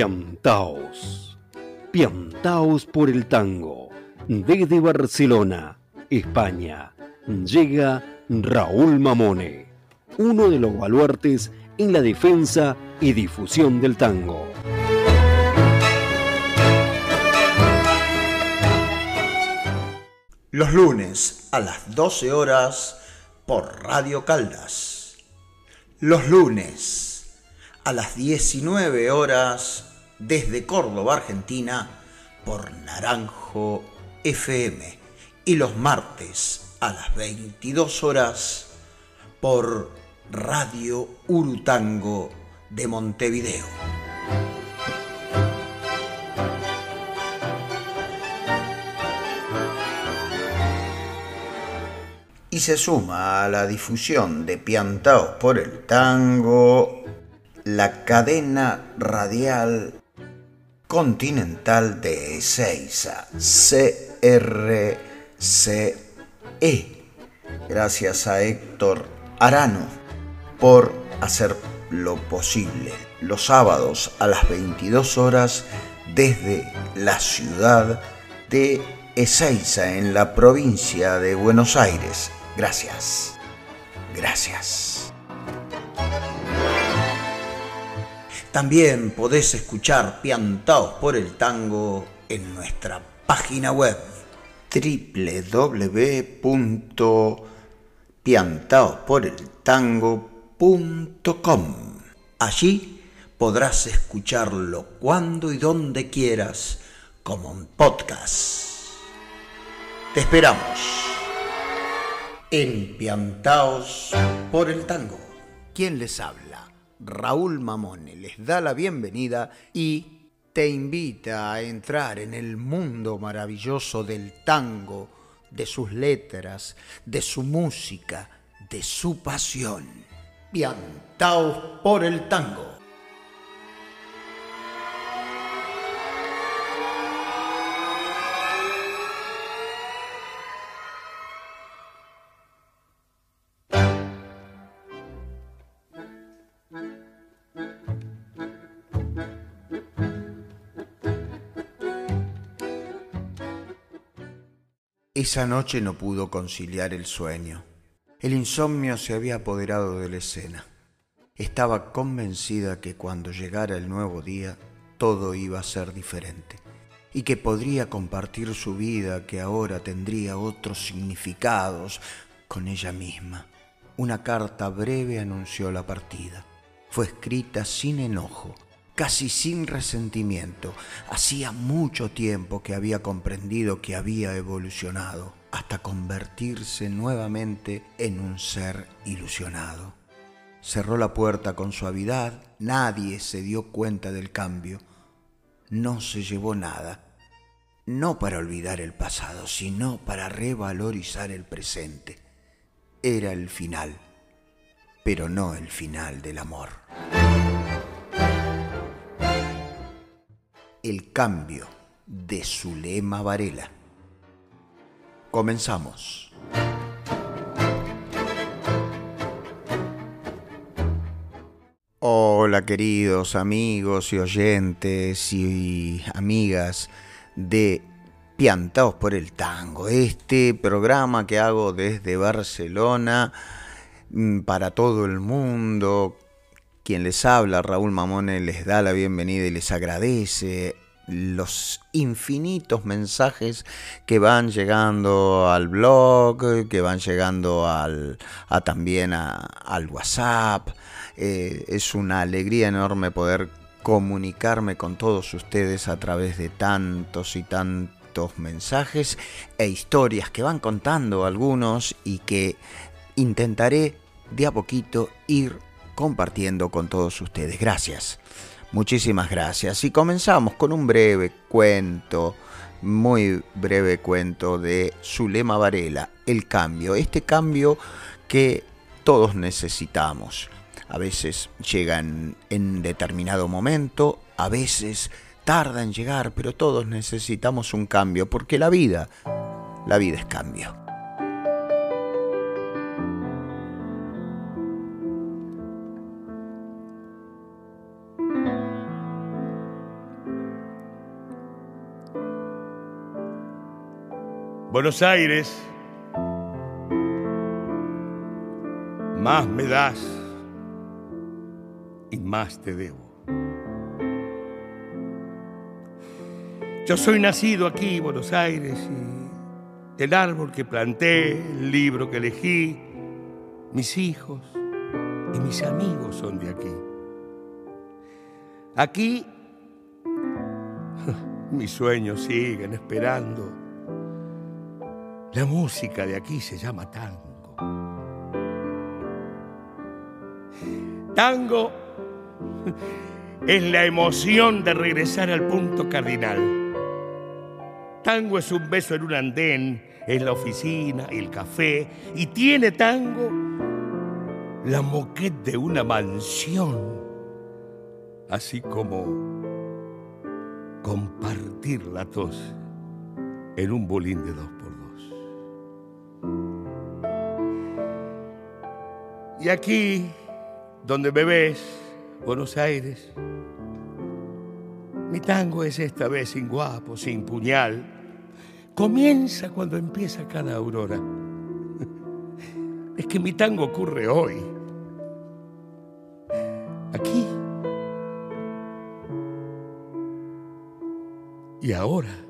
Piantaos. Piantaos por el tango. Desde Barcelona, España, llega Raúl Mamone, uno de los baluartes en la defensa y difusión del tango. Los lunes a las 12 horas por Radio Caldas. Los lunes a las 19 horas desde Córdoba, Argentina, por Naranjo FM. Y los martes a las 22 horas por Radio Urutango de Montevideo. Y se suma a la difusión de Piantaos por el Tango la cadena radial continental de Ezeiza, CRCE. Gracias a Héctor Arano por hacer lo posible los sábados a las 22 horas desde la ciudad de Ezeiza en la provincia de Buenos Aires. Gracias. Gracias. También podés escuchar Piantaos por el Tango en nuestra página web www.piantaosporeltango.com. Allí podrás escucharlo cuando y donde quieras como un podcast. Te esperamos en Piantaos por el Tango. ¿Quién les habla? Raúl Mamone les da la bienvenida y te invita a entrar en el mundo maravilloso del tango, de sus letras, de su música, de su pasión. Piantaos por el tango. Esa noche no pudo conciliar el sueño. El insomnio se había apoderado de la escena. Estaba convencida que cuando llegara el nuevo día todo iba a ser diferente y que podría compartir su vida que ahora tendría otros significados con ella misma. Una carta breve anunció la partida. Fue escrita sin enojo, casi sin resentimiento. Hacía mucho tiempo que había comprendido que había evolucionado hasta convertirse nuevamente en un ser ilusionado. Cerró la puerta con suavidad, nadie se dio cuenta del cambio, no se llevó nada, no para olvidar el pasado, sino para revalorizar el presente. Era el final, pero no el final del amor. El cambio de Zulema Varela. Comenzamos. Hola queridos amigos y oyentes y amigas de Piantaos por el Tango, este programa que hago desde Barcelona mm, para todo el mundo quien les habla, Raúl Mamone, les da la bienvenida y les agradece los infinitos mensajes que van llegando al blog, que van llegando al, a, también al WhatsApp. Eh, es una alegría enorme poder comunicarme con todos ustedes a través de tantos y tantos mensajes e historias que van contando algunos y que intentaré de a poquito ir compartiendo con todos ustedes. Gracias, muchísimas gracias. Y comenzamos con un breve cuento, muy breve cuento de Zulema Varela, El cambio, este cambio que todos necesitamos. A veces llegan en determinado momento, a veces tarda en llegar, pero todos necesitamos un cambio, porque la vida, la vida es cambio. Buenos Aires, más me das y más te debo. Yo soy nacido aquí, Buenos Aires, y el árbol que planté, el libro que elegí, mis hijos y mis amigos son de aquí. Aquí mis sueños siguen esperando. La música de aquí se llama tango. Tango es la emoción de regresar al punto cardinal. Tango es un beso en un andén, en la oficina, el café, y tiene tango la moquette de una mansión, así como compartir la tos en un bolín de dos. Y aquí, donde me ves, Buenos Aires, mi tango es esta vez sin guapo, sin puñal. Comienza cuando empieza cada aurora. Es que mi tango ocurre hoy. Aquí. Y ahora.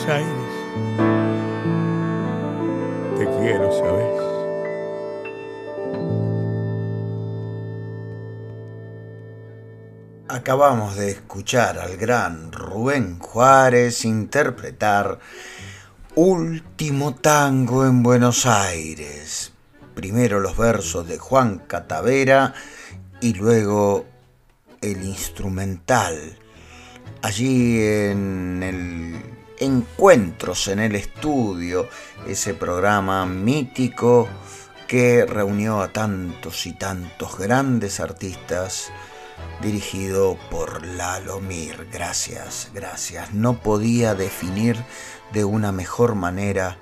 Buenos Aires. Te quiero, ¿sabes? Acabamos de escuchar al gran Rubén Juárez interpretar Último Tango en Buenos Aires. Primero los versos de Juan Catavera y luego el instrumental. Allí en el Encuentros en el Estudio, ese programa mítico que reunió a tantos y tantos grandes artistas dirigido por Lalo Mir. Gracias, gracias. No podía definir de una mejor manera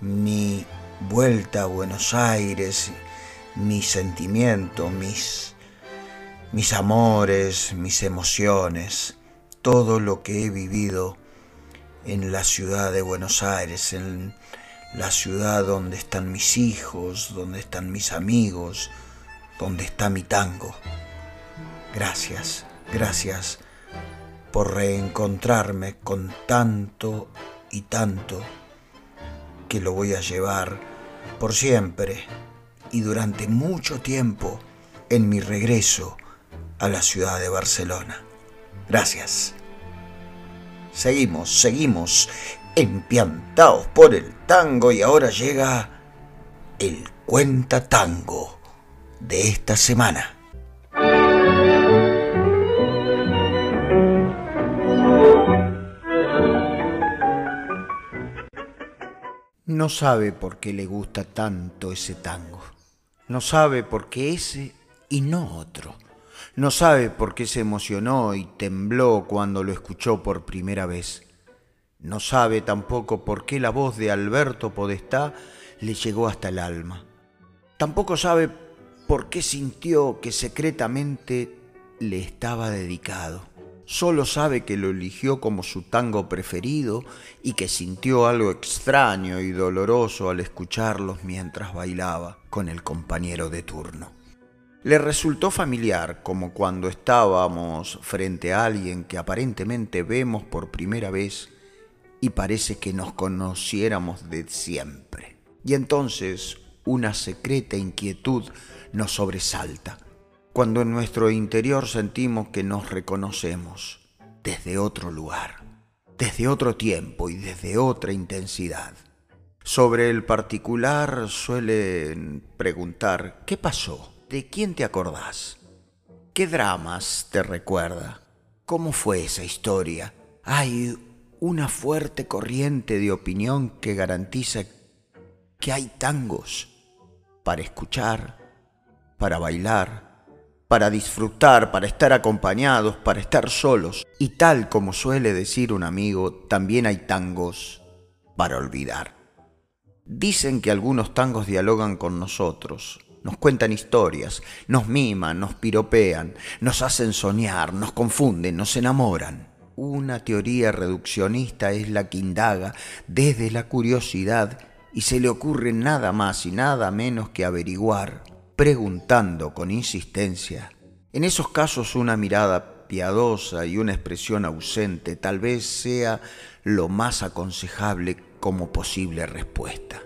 mi vuelta a Buenos Aires, mi sentimiento, mis, mis amores, mis emociones, todo lo que he vivido en la ciudad de Buenos Aires, en la ciudad donde están mis hijos, donde están mis amigos, donde está mi tango. Gracias, gracias por reencontrarme con tanto y tanto que lo voy a llevar por siempre y durante mucho tiempo en mi regreso a la ciudad de Barcelona. Gracias. Seguimos, seguimos empiantados por el tango y ahora llega el cuenta tango de esta semana. No sabe por qué le gusta tanto ese tango. No sabe por qué ese y no otro. No sabe por qué se emocionó y tembló cuando lo escuchó por primera vez. No sabe tampoco por qué la voz de Alberto Podestá le llegó hasta el alma. Tampoco sabe por qué sintió que secretamente le estaba dedicado. Solo sabe que lo eligió como su tango preferido y que sintió algo extraño y doloroso al escucharlos mientras bailaba con el compañero de turno. Le resultó familiar como cuando estábamos frente a alguien que aparentemente vemos por primera vez y parece que nos conociéramos de siempre. Y entonces una secreta inquietud nos sobresalta cuando en nuestro interior sentimos que nos reconocemos desde otro lugar, desde otro tiempo y desde otra intensidad. Sobre el particular suelen preguntar, ¿qué pasó? ¿De quién te acordás? ¿Qué dramas te recuerda? ¿Cómo fue esa historia? Hay una fuerte corriente de opinión que garantiza que hay tangos para escuchar, para bailar, para disfrutar, para estar acompañados, para estar solos. Y tal como suele decir un amigo, también hay tangos para olvidar. Dicen que algunos tangos dialogan con nosotros, nos cuentan historias, nos miman, nos piropean, nos hacen soñar, nos confunden, nos enamoran. Una teoría reduccionista es la que indaga desde la curiosidad y se le ocurre nada más y nada menos que averiguar preguntando con insistencia. En esos casos una mirada piadosa y una expresión ausente tal vez sea lo más aconsejable como posible respuesta.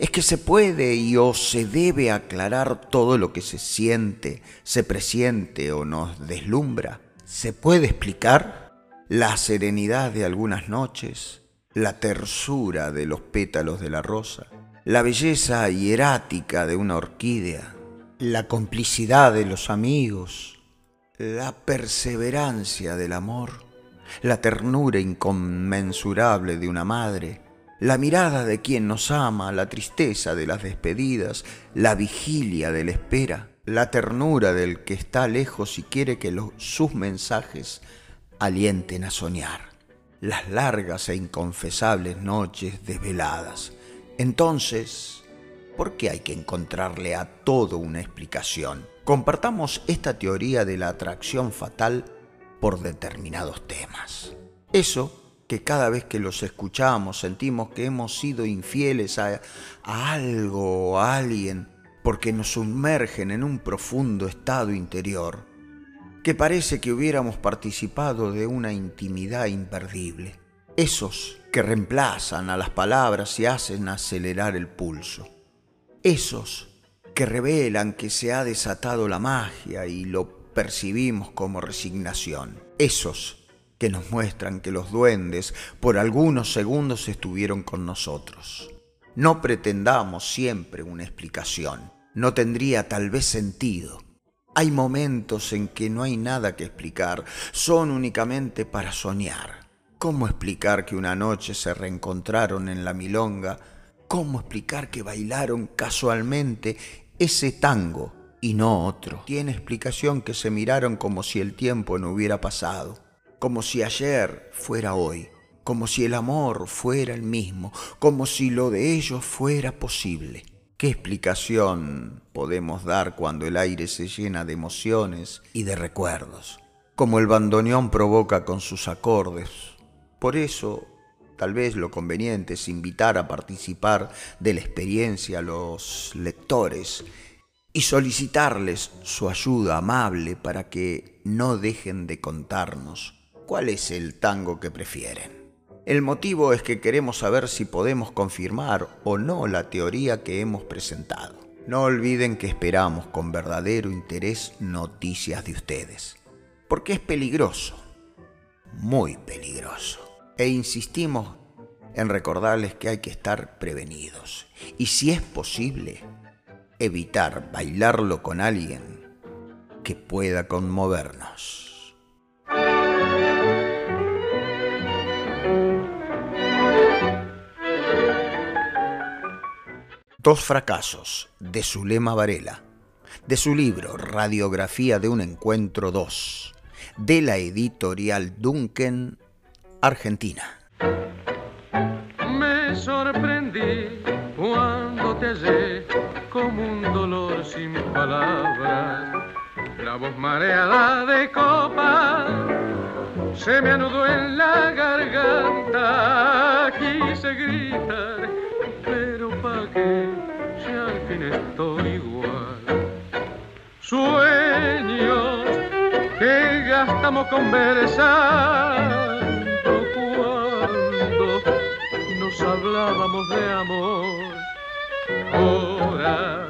Es que se puede y o se debe aclarar todo lo que se siente, se presiente o nos deslumbra. ¿Se puede explicar la serenidad de algunas noches, la tersura de los pétalos de la rosa, la belleza hierática de una orquídea, la complicidad de los amigos, la perseverancia del amor, la ternura inconmensurable de una madre, la mirada de quien nos ama, la tristeza de las despedidas, la vigilia de la espera, la ternura del que está lejos y quiere que sus mensajes alienten a soñar, las largas e inconfesables noches desveladas, entonces, ¿por qué hay que encontrarle a todo una explicación? Compartamos esta teoría de la atracción fatal por determinados temas. Eso que cada vez que los escuchamos sentimos que hemos sido infieles a, algo o a alguien porque nos sumergen en un profundo estado interior, que parece que hubiéramos participado de una intimidad imperdible. esos que reemplazan a las palabras y hacen acelerar el pulso, esos que revelan que se ha desatado la magia y lo percibimos como resignación, esos que nos muestran que los duendes por algunos segundos estuvieron con nosotros. No pretendamos siempre una explicación, no tendría tal vez sentido. Hay momentos en que no hay nada que explicar, son únicamente para soñar. ¿Cómo explicar que una noche se reencontraron en la milonga? ¿Cómo explicar que bailaron casualmente ese tango y no otro? Tiene explicación que se miraron como si el tiempo no hubiera pasado, como si ayer fuera hoy, como si el amor fuera el mismo, como si lo de ellos fuera posible. ¿Qué explicación podemos dar cuando el aire se llena de emociones y de recuerdos? Como el bandoneón provoca con sus acordes. Por eso, tal vez lo conveniente es invitar a participar de la experiencia a los lectores y solicitarles su ayuda amable para que no dejen de contarnos cuál es el tango que prefieren. El motivo es que queremos saber si podemos confirmar o no la teoría que hemos presentado. No olviden que esperamos con verdadero interés noticias de ustedes, porque es peligroso, muy peligroso. E insistimos en recordarles que hay que estar prevenidos y si es posible, evitar bailarlo con alguien que pueda conmovernos. Dos fracasos de Zulema Varela, de su libro Radiografía de un Encuentro 2, de la editorial Duncan, Argentina. Me sorprendí cuando te hallé como un dolor sin palabras, la voz mareada de copa se me anudó en la garganta, quise gritar pero pa' qué si al fin estoy igual. Sueños que gastamos conversando cuando nos hablábamos de amor. Ahora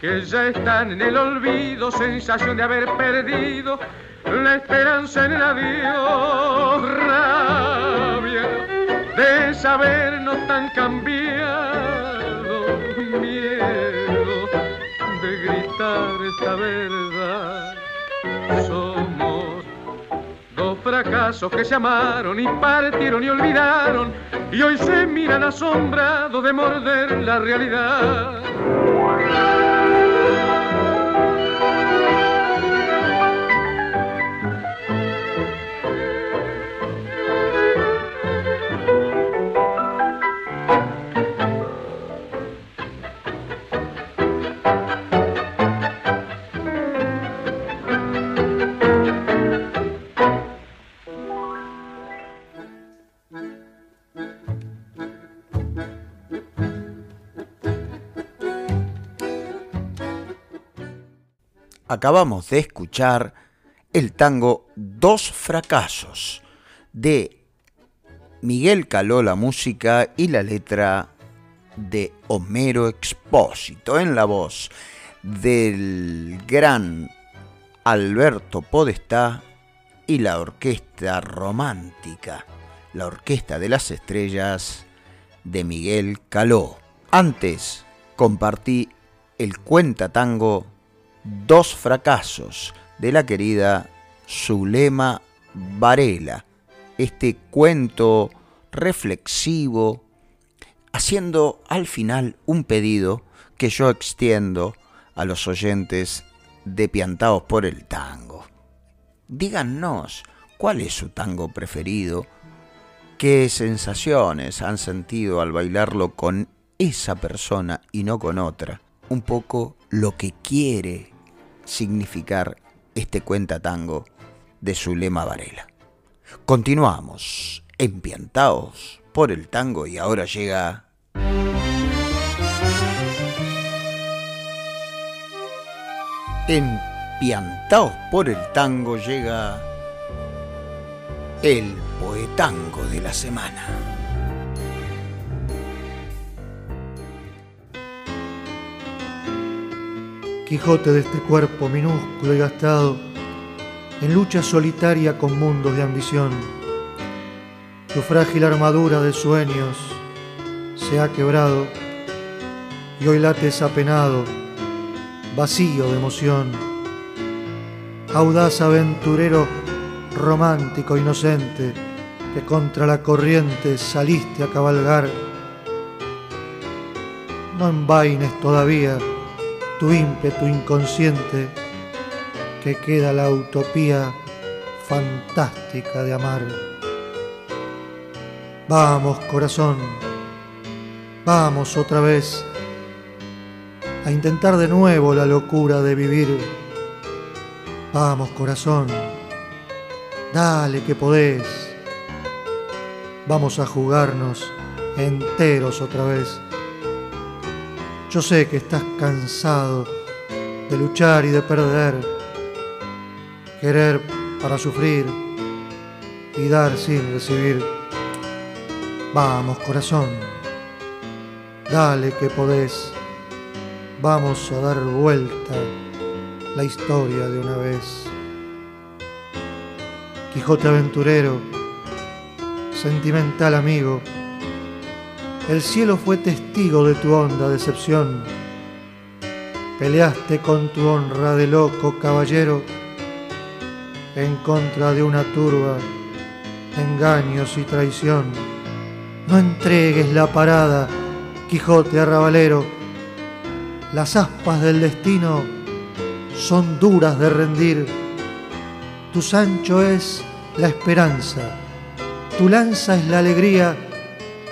que ya están en el olvido, sensación de haber perdido la esperanza en el adiós, de sabernos tan cambiado, miedo de gritar esta verdad. Somos dos fracasos que se amaron y partieron y olvidaron y hoy se miran asombrados de morder la realidad. Acabamos de escuchar el tango Dos Fracasos de Miguel Caló la música y la letra de Homero Expósito en la voz del gran Alberto Podestá y la orquesta romántica, la orquesta de las estrellas de Miguel Caló. Antes compartí el cuenta tango Dos fracasos de la querida Zulema Varela. Este cuento reflexivo, haciendo al final un pedido que yo extiendo a los oyentes de Piantados por el Tango. Díganos cuál es su tango preferido, qué sensaciones han sentido al bailarlo con esa persona y no con otra. Un poco lo que quiere significar este cuenta tango de Zulema Varela. Continuamos, empiantados por el tango y ahora llega... Empiantados por el tango llega el poetango de la semana. Quijote de este cuerpo minúsculo y gastado, en lucha solitaria con mundos de ambición. Tu frágil armadura de sueños se ha quebrado y hoy lates apenado, vacío de emoción. Audaz aventurero, romántico, inocente, que contra la corriente saliste a cabalgar. No envaines todavía tu ímpetu inconsciente, que queda la utopía fantástica de amar. Vamos, corazón, vamos otra vez a intentar de nuevo la locura de vivir. Vamos, corazón, dale que podés. Vamos a jugarnos enteros otra vez. Yo sé que estás cansado de luchar y de perder, querer para sufrir y dar sin recibir. Vamos, corazón, dale que podés. Vamos a dar vuelta la historia de una vez. Quijote aventurero, sentimental amigo, el cielo fue testigo de tu honda decepción. Peleaste con tu honra de loco caballero en contra de una turba, engaños y traición. No entregues la parada, Quijote arrabalero. Las aspas del destino son duras de rendir. Tu Sancho es la esperanza, tu lanza es la alegría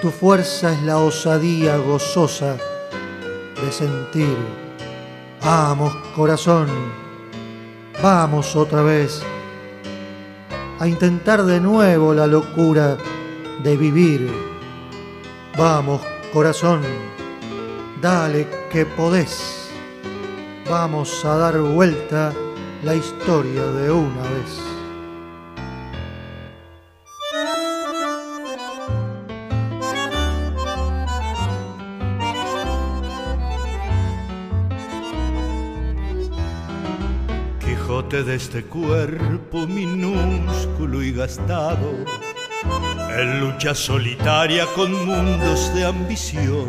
tu fuerza es la osadía gozosa de sentir. Vamos, corazón, vamos otra vez a intentar de nuevo la locura de vivir. Vamos, corazón, dale que podés. Vamos a dar vuelta la historia de una vez. Este cuerpo minúsculo y gastado, en lucha solitaria con mundos de ambición.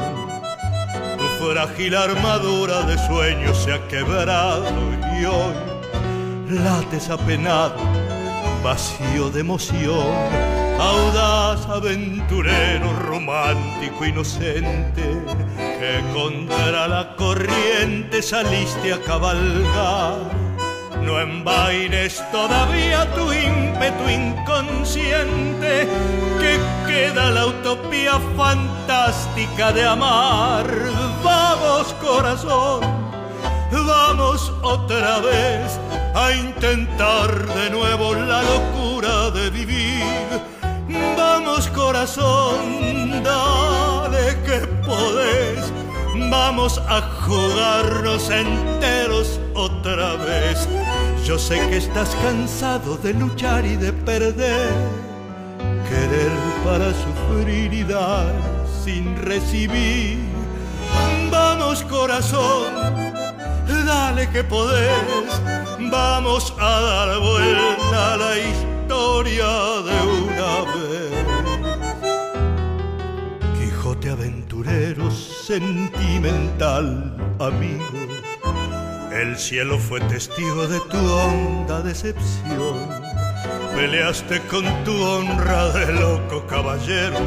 Tu frágil armadura de sueños se ha quebrado y hoy lates apenado, vacío de emoción, audaz, aventurero, romántico, inocente, que contra la corriente saliste a cabalgar no envaines todavía tu ímpetu inconsciente, que queda la utopía fantástica de amar. Vamos corazón, vamos otra vez a intentar de nuevo la locura de vivir. Vamos corazón, dale que podés. Vamos a jugarnos enteros otra vez yo sé que estás cansado de luchar y de perder, querer para sufrir y dar sin recibir. Vamos corazón, dale que podés, vamos a dar vuelta a la historia de una vez. Quijote aventurero, sentimental, amigo el cielo fue testigo de tu honda decepción. Peleaste con tu honra de loco caballero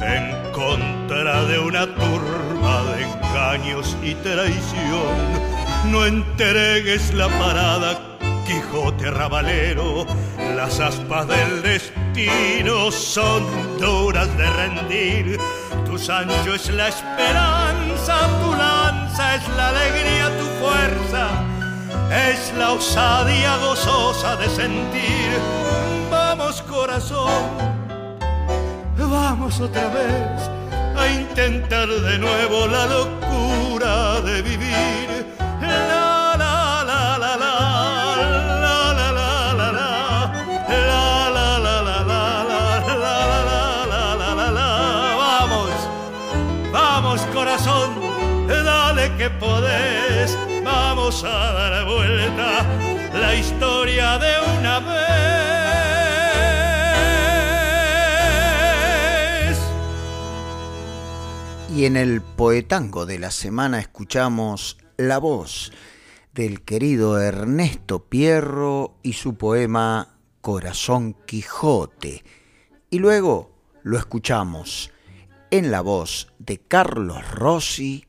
en contra de una turba de engaños y traición. No entregues la parada, Quijote rabalero. Las aspas del destino son duras de rendir. Tu Sancho es la esperanza, tu es la alegría tu fuerza, es la osadía gozosa de sentir. Vamos corazón, vamos otra vez a intentar de nuevo la locura de vivir. La la la la la. corazón dale que podés, vamos a dar vuelta la historia de una vez. Y en el poetango de la semana escuchamos la voz del querido Ernesto Pierro y su poema Corazón Quijote. Y luego lo escuchamos en la voz de Carlos Rossi,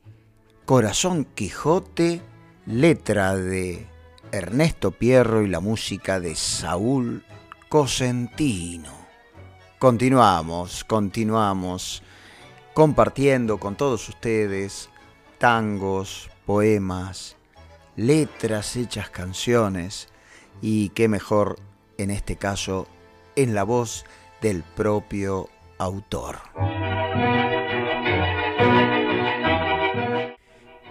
Corazón Quijote, letra de Ernesto Pierro y la música de Saúl Cosentino. Continuamos, continuamos compartiendo con todos ustedes tangos, poemas, letras hechas canciones y qué mejor en este caso en la voz del propio autor.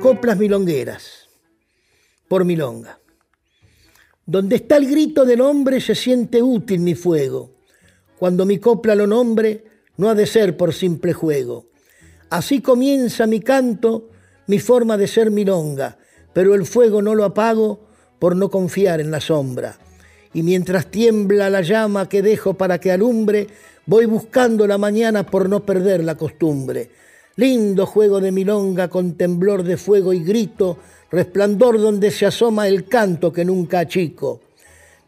Coplas milongueras, por milonga. Donde está el grito del hombre se siente útil mi fuego. Cuando mi copla lo nombre, no ha de ser por simple juego. Así comienza mi canto, mi forma de ser milonga, pero el fuego no lo apago por no confiar en la sombra. Y mientras tiembla la llama que dejo para que alumbre, voy buscando la mañana por no perder la costumbre. Lindo juego de milonga con temblor de fuego y grito, resplandor donde se asoma el canto que nunca achico.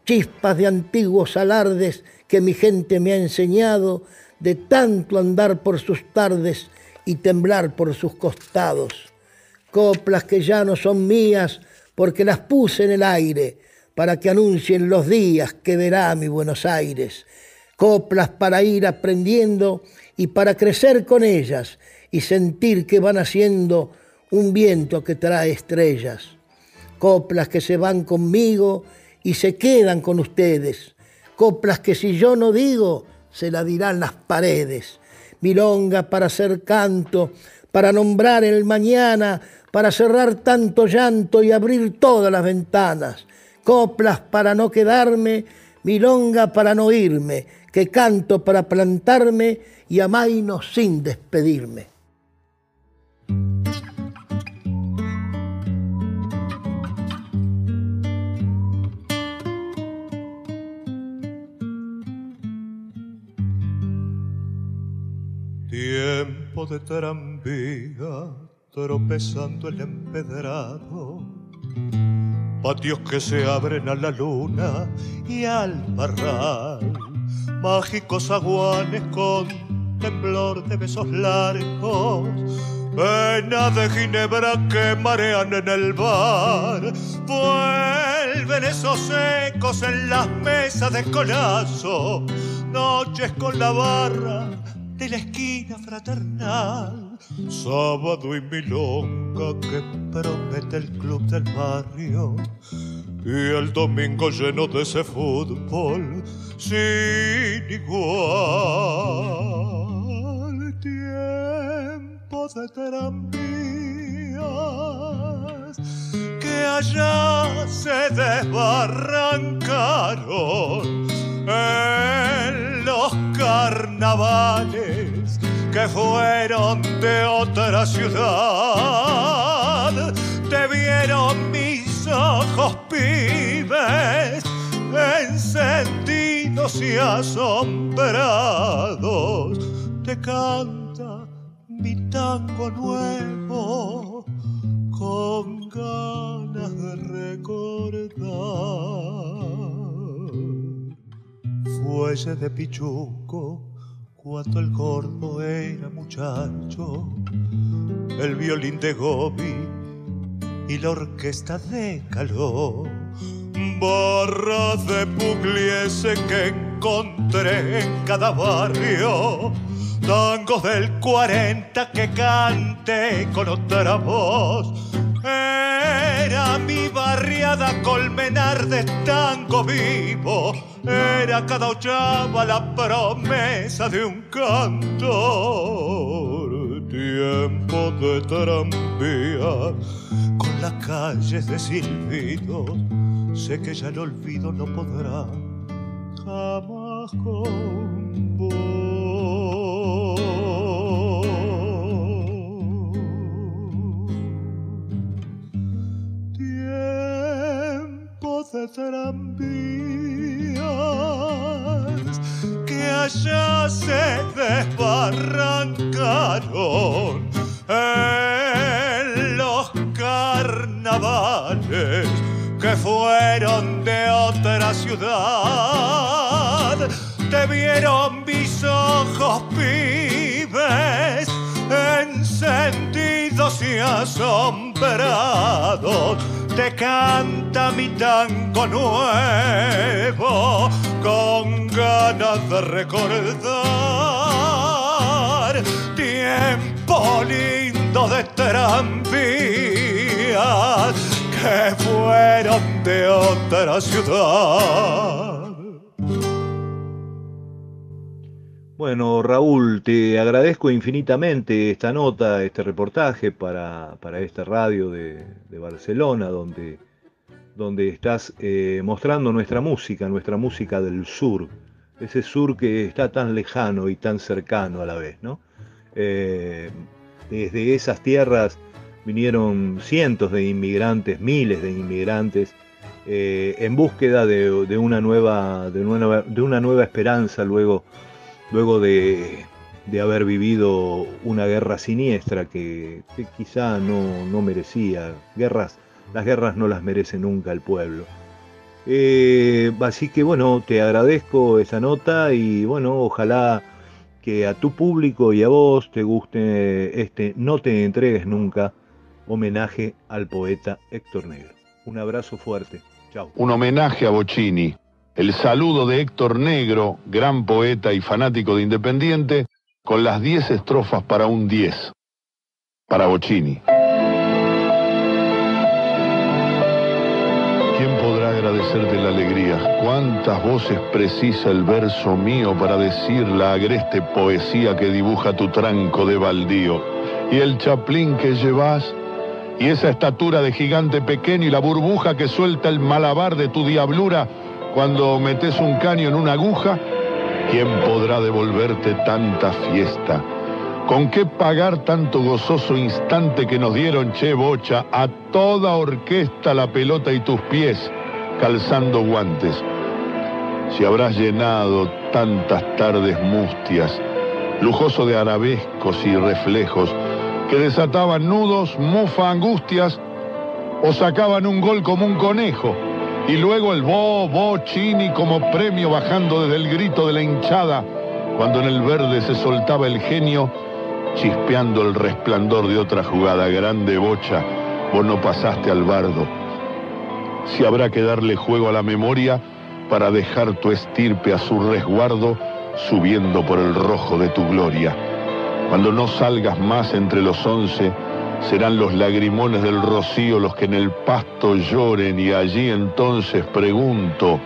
Chispas de antiguos alardes que mi gente me ha enseñado, de tanto andar por sus tardes y temblar por sus costados. Coplas que ya no son mías, porque las puse en el aire para que anuncien los días que verá mi Buenos Aires. Coplas para ir aprendiendo y para crecer con ellas y sentir que van haciendo un viento que trae estrellas. Coplas que se van conmigo y se quedan con ustedes. Coplas que si yo no digo, se la dirán las paredes. Milonga para hacer canto, para nombrar el mañana, para cerrar tanto llanto y abrir todas las ventanas, coplas para no quedarme, milonga para no irme, que canto para plantarme y amaino sin despedirme. Tiempo de tranvía tropezando el empedrado. Patios que se abren a la luna y al barral. Mágicos aguanes con temblor de besos largos. Pena de ginebra que marean en el bar. Vuelven esos ecos en las mesas de colazo. Noches con la barra de la esquina fraternal. Sábado y milonga que promete el club del barrio. Y el domingo lleno de ese fútbol sin igual. Tiempo de tranvías que allá se desbarrancaron en los carnavales que fueron de otra ciudad. Te vieron mis ojos pibes, encendidos y asombrados. Te canta mi tango nuevo con ganas de recordar fuese de Pichuco cuando el gordo era muchacho, el violín de Gobi y la orquesta de Caló, barras de Pugliese que encontré en cada barrio. Tangos del 40 que cante con otra voz. Era mi barriada colmenar de tango vivo. Era cada ochava la promesa de un cantor. Tiempo de tranvía con las calles de silbido. Sé que ya el olvido no podrá jamás con Tiempo tranvías que allá se desbarrancaron en los carnavales que fueron de otra ciudad. Te vieron mis ojos pibes, encendidos y asombrados. Te canta mi tango nuevo, con ganas de recordar tiempo lindo de tranvías que fueron de otra ciudad. Bueno, Raúl, te agradezco infinitamente esta nota, este reportaje para, para esta radio de, de Barcelona, donde, donde estás eh, mostrando nuestra música, nuestra música del sur, ese sur que está tan lejano y tan cercano a la vez, ¿no? Eh, desde esas tierras vinieron cientos de inmigrantes, miles de inmigrantes, eh, en búsqueda de, una nueva, de, una, nueva esperanza luego luego de, de haber vivido una guerra siniestra que, que quizá no, no, merecía. Guerras, las guerras no las merece nunca el pueblo. Eh, así que bueno, te agradezco esa nota y bueno, ojalá que a tu público y a vos te guste este No te entregues nunca homenaje al poeta Héctor Negro. Un abrazo fuerte. Chao. Un homenaje a Bocini, el saludo de Héctor Negro, gran poeta y fanático de Independiente, con las 10 estrofas para un 10, para Bocini. Podrá agradecerte la alegría? ¿Cuántas voces precisa el verso mío para decir la agreste poesía que dibuja tu tranco de baldío? Y el chaplín que llevas, y esa estatura de gigante pequeño y la burbuja que suelta el malabar de tu diablura, cuando metes un caño en una aguja, ¿quién podrá devolverte tanta fiesta? ¿Con qué pagar tanto gozoso instante que nos dieron, che bocha, a toda orquesta la pelota y tus pies calzando guantes? Si habrás llenado tantas tardes mustias, lujoso de arabescos y reflejos, que desataban nudos, mufa, angustias, o sacaban un gol como un conejo, y luego el bo, bo, chini como premio bajando desde el grito de la hinchada, cuando en el verde se soltaba el genio, chispeando el resplandor de otra jugada, grande bocha, vos no pasaste al bardo. Si habrá que darle juego a la memoria para dejar tu estirpe a su resguardo, subiendo por el rojo de tu gloria. Cuando no salgas más entre los once, serán los lagrimones del rocío los que en el pasto lloren y allí entonces pregunto,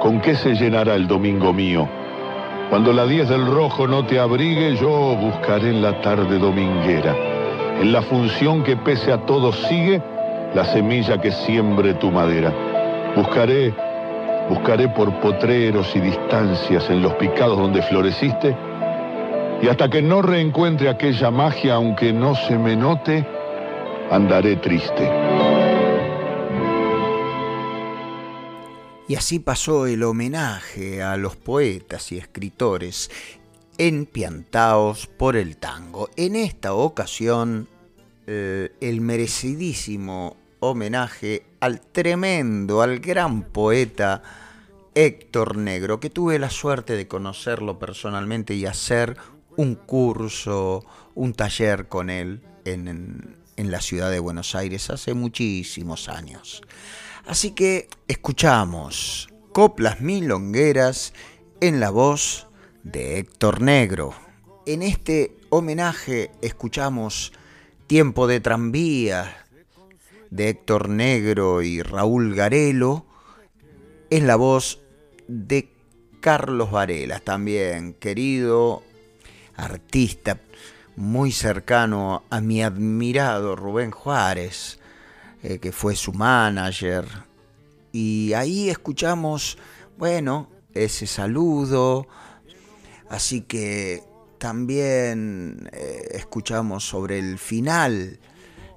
¿con qué se llenará el domingo mío? Cuando la diez del rojo no te abrigue, yo buscaré en la tarde dominguera, en la función que pese a todo sigue, la semilla que siembre tu madera. Buscaré, buscaré por potreros y distancias en los picados donde floreciste, y hasta que no reencuentre aquella magia, aunque no se me note, andaré triste. Y así pasó el homenaje a los poetas y escritores empiantados por el tango. En esta ocasión, eh, el merecidísimo homenaje al tremendo, al gran poeta Héctor Negro, que tuve la suerte de conocerlo personalmente y hacer un curso, un taller con él en, la ciudad de Buenos Aires hace muchísimos años. Así que escuchamos coplas milongueras en la voz de Héctor Negro. En este homenaje escuchamos Tiempo de tranvía de Héctor Negro y Raúl Garelo en la voz de Carlos Varelas, también querido artista muy cercano a mi admirado Rubén Juárez, eh, que fue su manager. Y ahí escuchamos, bueno, ese saludo. Así que también eh, escuchamos sobre el final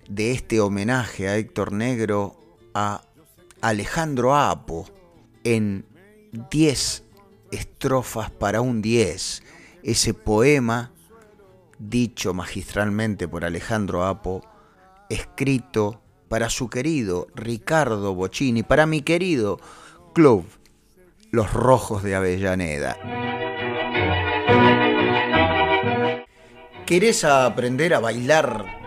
de este homenaje a Héctor Negro a Alejandro Apo en 10 estrofas para un 10, ese poema dicho magistralmente por Alejandro Apo, escrito para su querido Ricardo Bocini, para mi querido club, Los Rojos de Avellaneda. ¿Querés aprender a bailar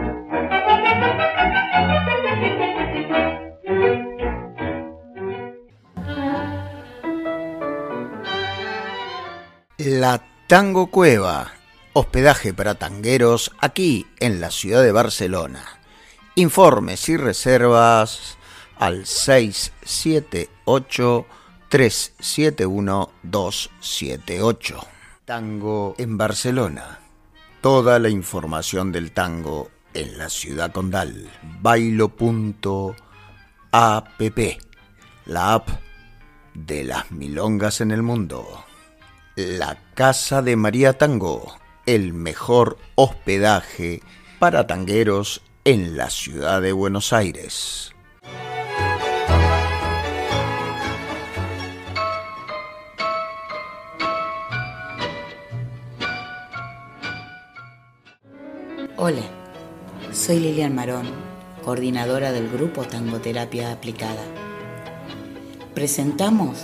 La Tango Cueva, hospedaje para tangueros aquí en la ciudad de Barcelona. Informes y reservas al 678 371 278. Tango en Barcelona. Toda la información del tango en la ciudad condal. Bailo.app, la app de las milongas en el mundo. La Casa de María Tango, el mejor hospedaje para tangueros en la ciudad de Buenos Aires. Hola, soy Lilian Marón, coordinadora del grupo Tangoterapia Aplicada. Presentamos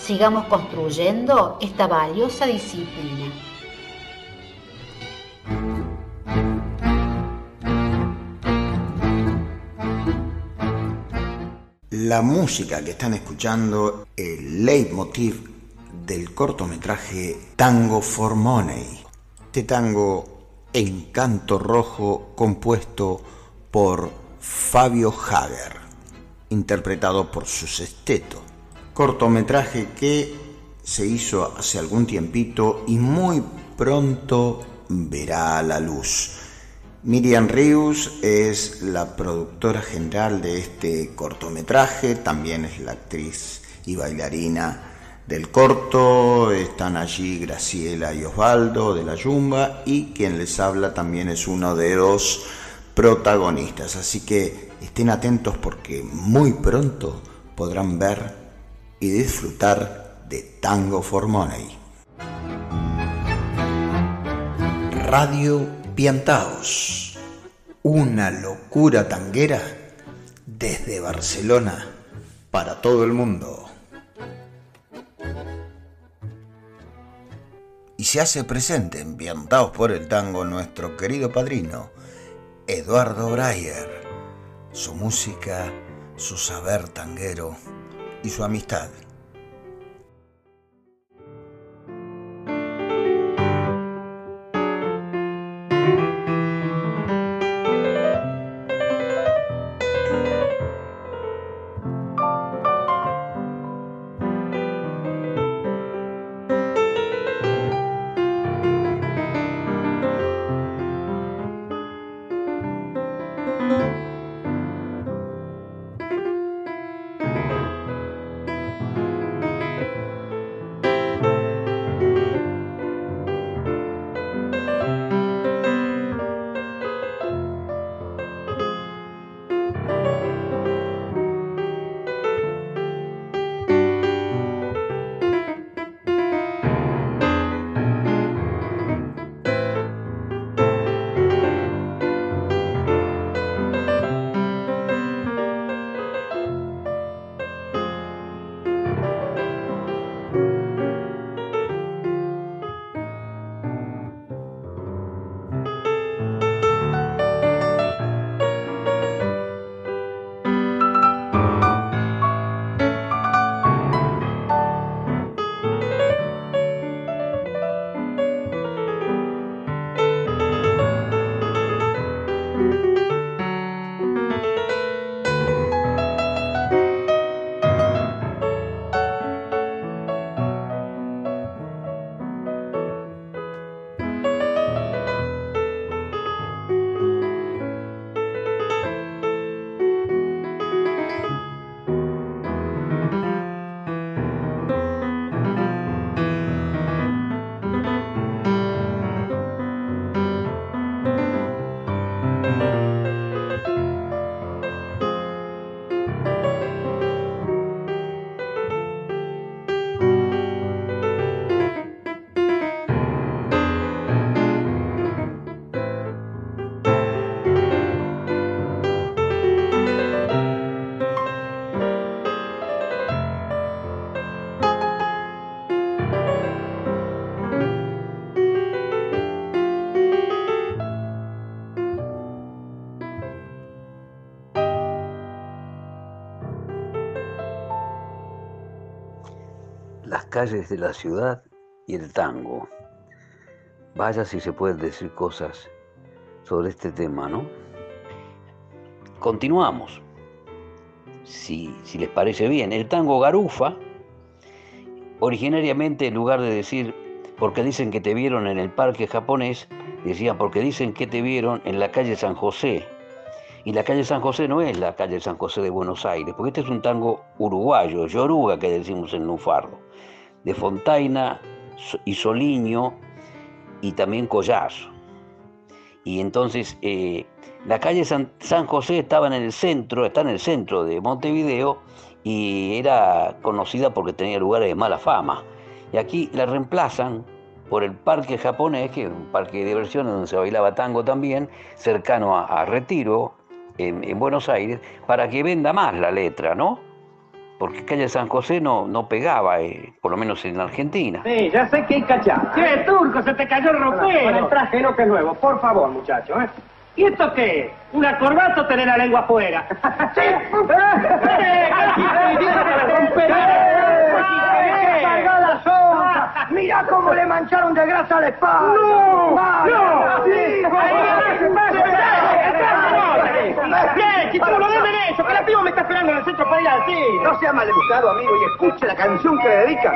sigamos construyendo esta valiosa disciplina. La música que están escuchando, el leitmotiv del cortometraje Tango for Money. Este tango en canto rojo compuesto por Fabio Hager, interpretado por su sexteto. Cortometraje que se hizo hace algún tiempito y muy pronto verá la luz. Miriam Rius es la productora general de este cortometraje, también es la actriz y bailarina del corto, están allí Graciela y Osvaldo de la Yumba y quien les habla también es uno de los protagonistas. Así que estén atentos porque muy pronto podrán ver y disfrutar de Tango for Money. Radio Piantaos, una locura tanguera desde Barcelona para todo el mundo. Y se hace presente en Piantaos por el Tango nuestro querido padrino, Eduardo Breyer, su música, su saber tanguero y su amistad. Calles de la ciudad y el tango. Vaya si se pueden decir cosas sobre este tema, ¿no? Continuamos. Si, si les parece bien, el tango garufa, originariamente en lugar de decir porque dicen que te vieron en el parque japonés, decía porque dicen que te vieron en la calle San José. Y la calle San José no es la calle San José de Buenos Aires, porque este es un tango uruguayo, yoruga que decimos en Lunfardo, de Fontaina y Soliño y también Collazo. Y entonces eh, la calle San, José estaba en el centro, está en el centro de Montevideo y era conocida porque tenía lugares de mala fama. Y aquí la reemplazan por el parque japonés, que es un parque de diversiones donde se bailaba tango también, cercano a, Retiro, en, Buenos Aires, para que venda más la letra, ¿no? Porque calle San José no, no pegaba, eh, por lo menos en Argentina. Sí, ya sé que hay cachado. ¿Qué, turco? Se te cayó el ropero. Con el traje no que es nuevo, por favor, muchacho, ¿eh? ¿Y esto qué es? ¿Una corbata o tener la lengua afuera? ¡Sí! ¡Mira cómo le mancharon de grasa la espalda! ¡No! ¡No! ¡Sí! ¡Bien, chichulo, denme eso! ¡Que la piba me está esperando en el centro para ir al cine! No sea maleducado, amigo, y escuche la canción que le dedican.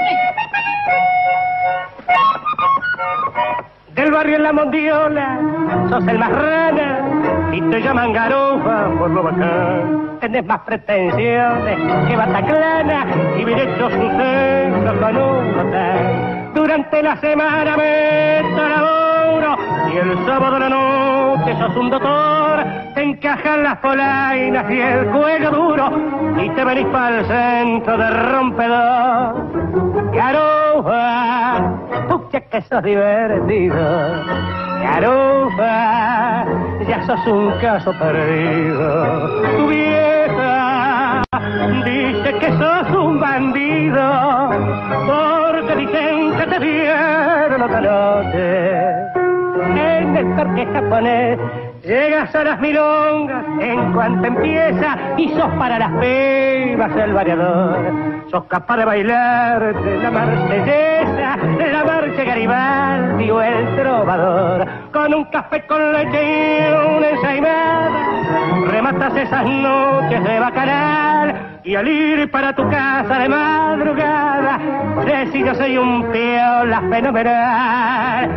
Del barrio en la mondiola, sos el más rana y te llaman garufa por lo bacán. Tenés más pretensiones que Bataclana y bien hecho sus con un hotel. Durante la semana me laburo y el sábado la noche sos un doctor. Te encajan las polainas y el cuello duro y te venís para el centro de rompedor. Garufa, pucha que sos divertido. Garufa, ya sos un caso perdido. Tu vieja dice que sos un bandido, porque dicen que te vieron otra noche en el parque japonés. Llegas a las milongas en cuanto empieza y sos para las pibas el variador. Sos capaz de bailar de la marsellesa, la marcha Garibaldi o el trovador. Con un café con leche y una ensaimada, rematas esas noches de bacanal. Y al ir para tu casa de madrugada, decís yo soy un piola fenomenal.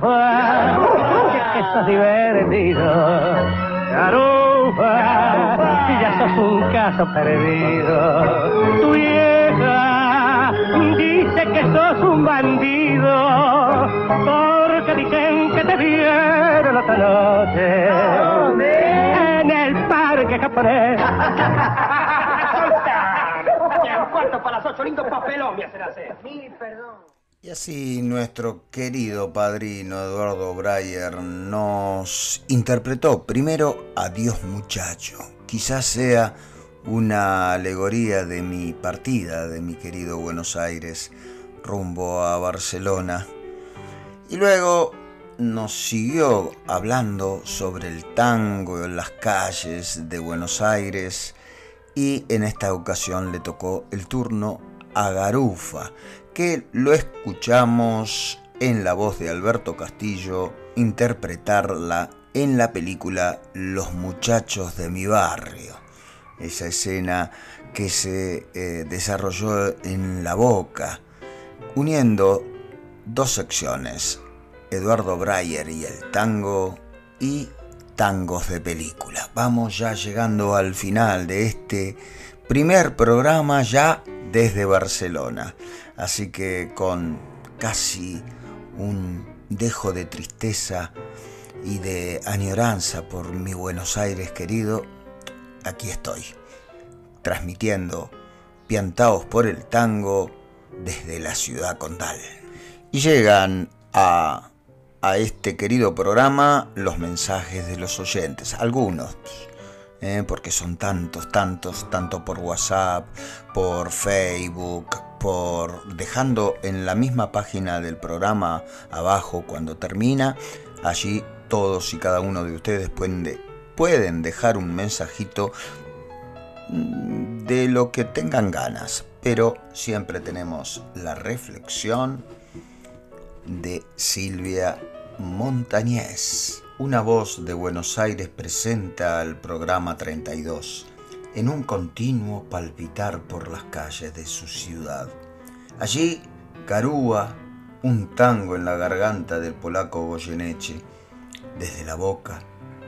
Garufa, que estás divertido. Garufa, si ya sos un caso perdido. Tu vieja dice que sos un bandido, porque dicen que te vieron otra noche. En el parque japonés. Cuarto para las ocho, lindo papelón me hacen hacer. Mil perdón. Y así nuestro querido padrino Eduardo Breyer nos interpretó primero Adiós muchacho. Quizás sea una alegoría de mi partida, de mi querido Buenos Aires, rumbo a Barcelona. Y luego nos siguió hablando sobre el tango en las calles de Buenos Aires y en esta ocasión le tocó el turno a Garufa, que lo escuchamos en la voz de Alberto Castillo interpretarla en la película Los muchachos de mi barrio. Esa escena que se eh, desarrolló en La Boca, uniendo dos secciones, Eduardo Breyer y el tango y tangos de película. Vamos ya llegando al final de este primer programa ya desde Barcelona. Así que con casi un dejo de tristeza y de añoranza por mi Buenos Aires querido, aquí estoy, transmitiendo Piantaos por el Tango desde la ciudad condal. Y llegan a, a este querido programa los mensajes de los oyentes, algunos, ¿eh? porque son tantos, tantos, tanto por WhatsApp, por Facebook, por dejando en la misma página del programa abajo cuando termina, allí todos y cada uno de ustedes pueden, de, pueden dejar un mensajito de lo que tengan ganas, pero siempre tenemos la reflexión de Silvia Montañez. Una voz de Buenos Aires presenta al programa 32 en un continuo palpitar por las calles de su ciudad. Allí, Carúa, un tango en la garganta del polaco Goyeneche. Desde la boca,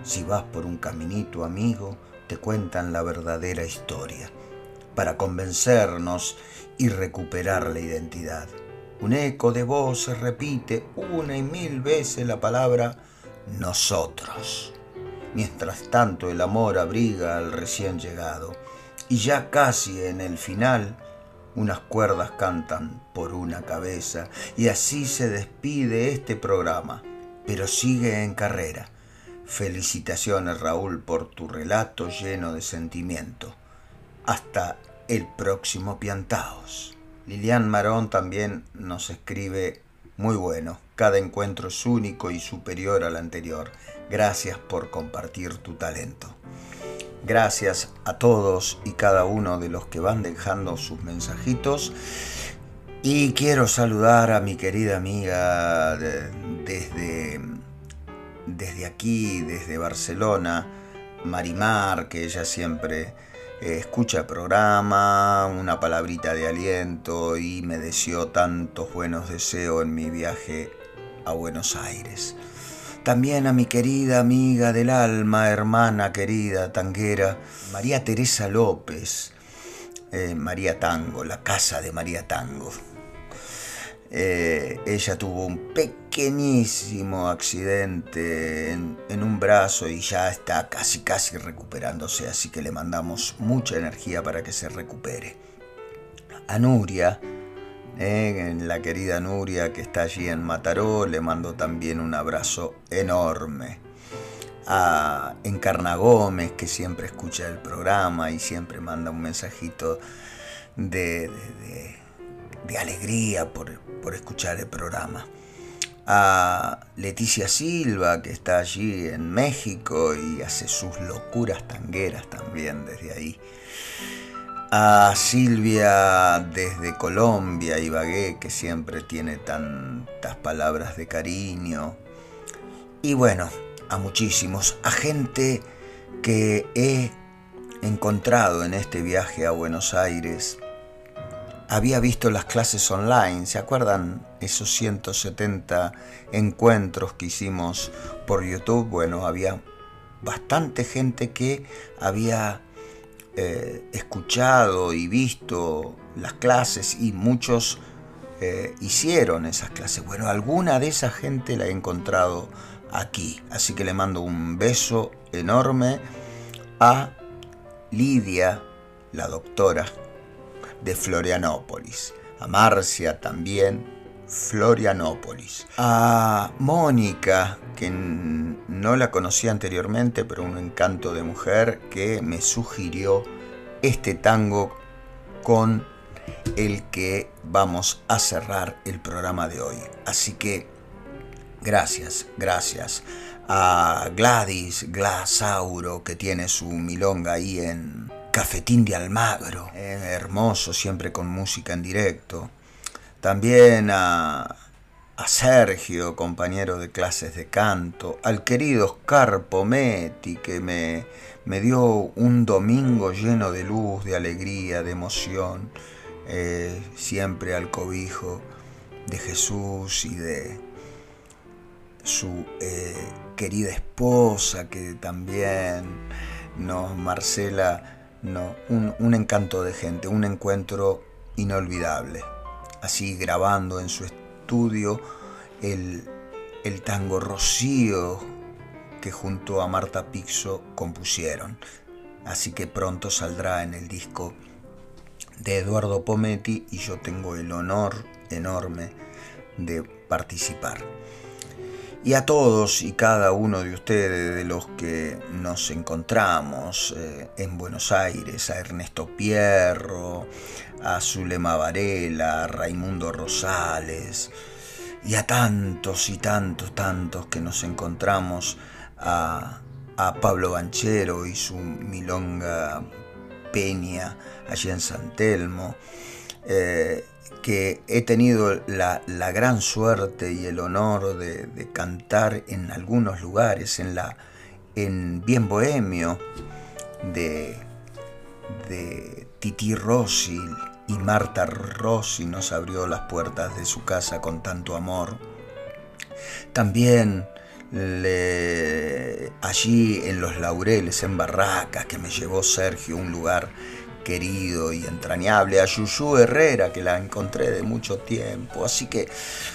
si vas por un caminito amigo, te cuentan la verdadera historia, para convencernos y recuperar la identidad. Un eco de voz repite una y mil veces la palabra nosotros. Mientras tanto el amor abriga al recién llegado y ya casi en el final unas cuerdas cantan por una cabeza y así se despide este programa, pero sigue en carrera. Felicitaciones Raúl por tu relato lleno de sentimiento. Hasta el próximo Piantaos. Lilian Marón también nos escribe muy bueno. Cada encuentro es único y superior al anterior. Gracias por compartir tu talento. Gracias a todos y cada uno de los que van dejando sus mensajitos. Y quiero saludar a mi querida amiga desde, desde aquí, desde Barcelona, Marimar, que ella siempre eh, escucha el programa, una palabrita de aliento y me deseó tantos buenos deseos en mi viaje a Buenos Aires. También a mi querida amiga del alma, hermana querida, tanguera, María Teresa López, eh, María Tango, la casa de María Tango. Eh, ella tuvo un pequeñísimo accidente en, un brazo y ya está casi casi recuperándose, así que le mandamos mucha energía para que se recupere. A Nuria, eh, la querida Nuria que está allí en Mataró, le mando también un abrazo enorme. A Encarna Gómez, que siempre escucha el programa y siempre manda un mensajito de de alegría por, escuchar el programa. A Leticia Silva, que está allí en México y hace sus locuras tangueras también desde ahí. A Silvia desde Colombia, Ibagué, que siempre tiene tantas palabras de cariño. Y bueno, a muchísimos, a gente que he encontrado en este viaje a Buenos Aires había visto las clases online, ¿se acuerdan esos 170 encuentros que hicimos por YouTube? Bueno, había bastante gente que había eh, escuchado y visto las clases y muchos eh, hicieron esas clases. Bueno, alguna de esa gente la he encontrado aquí, así que le mando un beso enorme a Lidia, la doctora de Florianópolis. A Marcia también, Florianópolis. A Mónica, que no la conocía anteriormente, pero un encanto de mujer, que me sugirió este tango con el que vamos a cerrar el programa de hoy. Así que gracias, gracias a Gladys Glasauro, que tiene su milonga ahí en Cafetín de Almagro, hermoso, siempre con música en directo. También a, Sergio, compañero de clases de canto, al querido Oscar Pometti, que me, me dio un domingo lleno de luz, de alegría, de emoción, eh, siempre al cobijo de Jesús y de su eh, querida esposa, que también nos, Marcela, no, un, encanto de gente, un encuentro inolvidable. Así grabando en su estudio el, el tango Rocío que junto a Marta Pixo compusieron. Así que pronto saldrá en el disco de Eduardo Pometti y yo tengo el honor enorme de participar y a todos y cada uno de ustedes de los que nos encontramos eh, en Buenos Aires, a Ernesto Pierro, a Zulema Varela, a Raimundo Rosales y a tantos y tantos, tantos que nos encontramos, a, Pablo Banchero y su milonga Peña, allí en San Telmo, eh, que he tenido la, gran suerte y el honor de, cantar en algunos lugares, en, la, en Bien Bohemio, de, de Titi Rossi y Marta Rossi nos abrió las puertas de su casa con tanto amor. También allí en Los Laureles, en Barracas, que me llevó Sergio, un lugar querido y entrañable, a Yuyu Herrera, que la encontré de mucho tiempo. Así que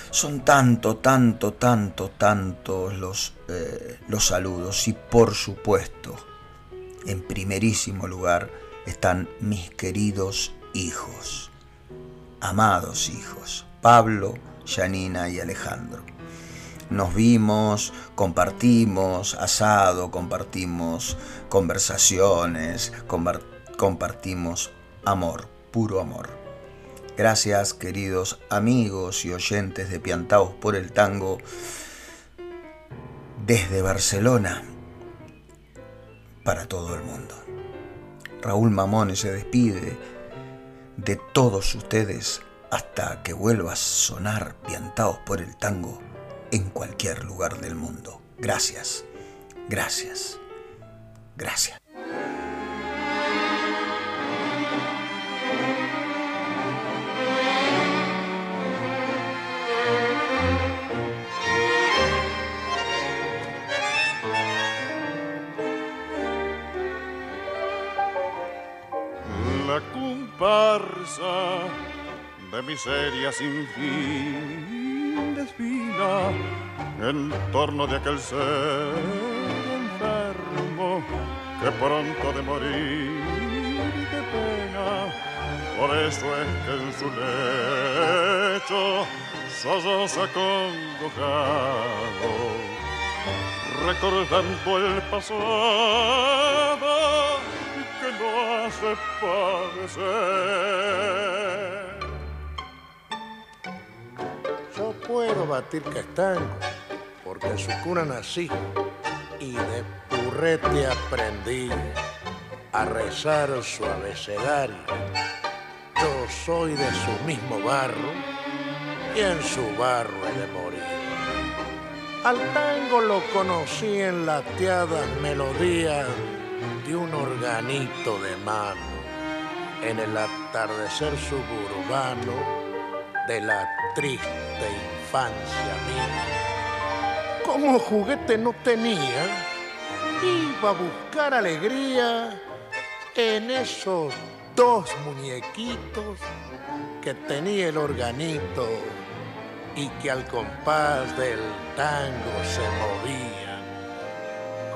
son tanto, tanto, tanto, tantos los, eh, los saludos. Y por supuesto, en primerísimo lugar están mis queridos hijos, amados hijos, Pablo, Janina y Alejandro. Nos vimos, compartimos asado, compartimos conversaciones, compartimos amor, puro amor. Gracias queridos amigos y oyentes de Piantaos por el Tango desde Barcelona para todo el mundo. Raúl Mamones se despide de todos ustedes hasta que vuelva a sonar Piantaos por el Tango en cualquier lugar del mundo. Gracias, gracias, gracias. La comparsa de miseria sin fin espina en torno de aquel ser enfermo que pronto de morir de pena. Por eso es que en su lecho solloza acongojado, recordando el pasado lo hace padecer. Yo puedo batir castango, porque en su cuna nací y de purrete aprendí a rezar su abecedario. Yo soy de su mismo barro y en su barro he de morir. Al tango lo conocí en lateadas melodías de un organito de mano, en el atardecer suburbano de la triste infancia mía. Como juguete no tenía, iba a buscar alegría en esos dos muñequitos que tenía el organito y que al compás del tango se movían.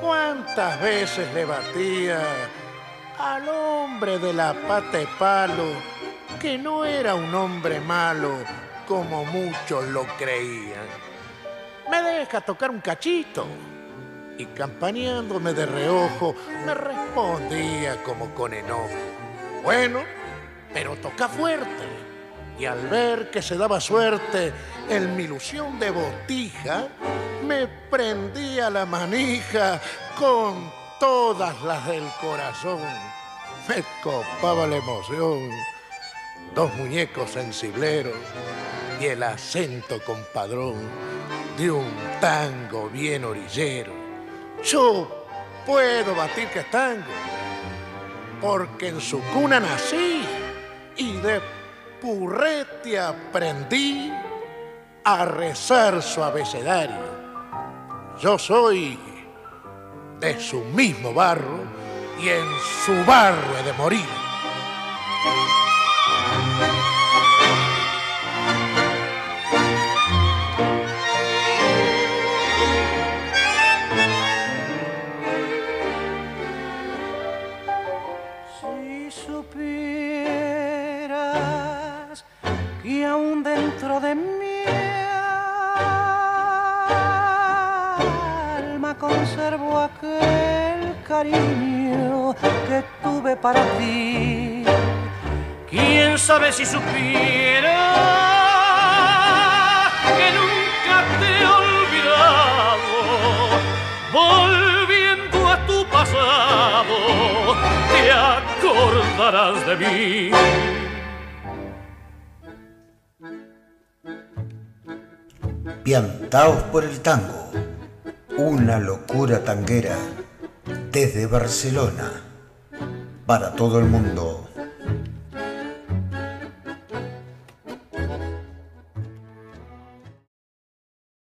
¿Cuántas veces le batía al hombre de la pata de palo que no era un hombre malo como muchos lo creían. Me deja tocar un cachito. Y campaneándome de reojo, me respondía como con enojo. Bueno, pero toca fuerte. Y al ver que se daba suerte en mi ilusión de botija, me prendía la manija con todas las del corazón. Me copaba la emoción dos muñecos sensibleros y el acento compadrón de un tango bien orillero. Yo puedo batir que tango, porque en su cuna nací y de purrete aprendí a rezar su abecedario. Yo soy de su mismo barro y en su barro he de morir. ¿Quién sabe si supiera que nunca te he olvidado? Volviendo a tu pasado, te acordarás de mí. Piantaos por el tango, una locura tanguera desde Barcelona para todo el mundo.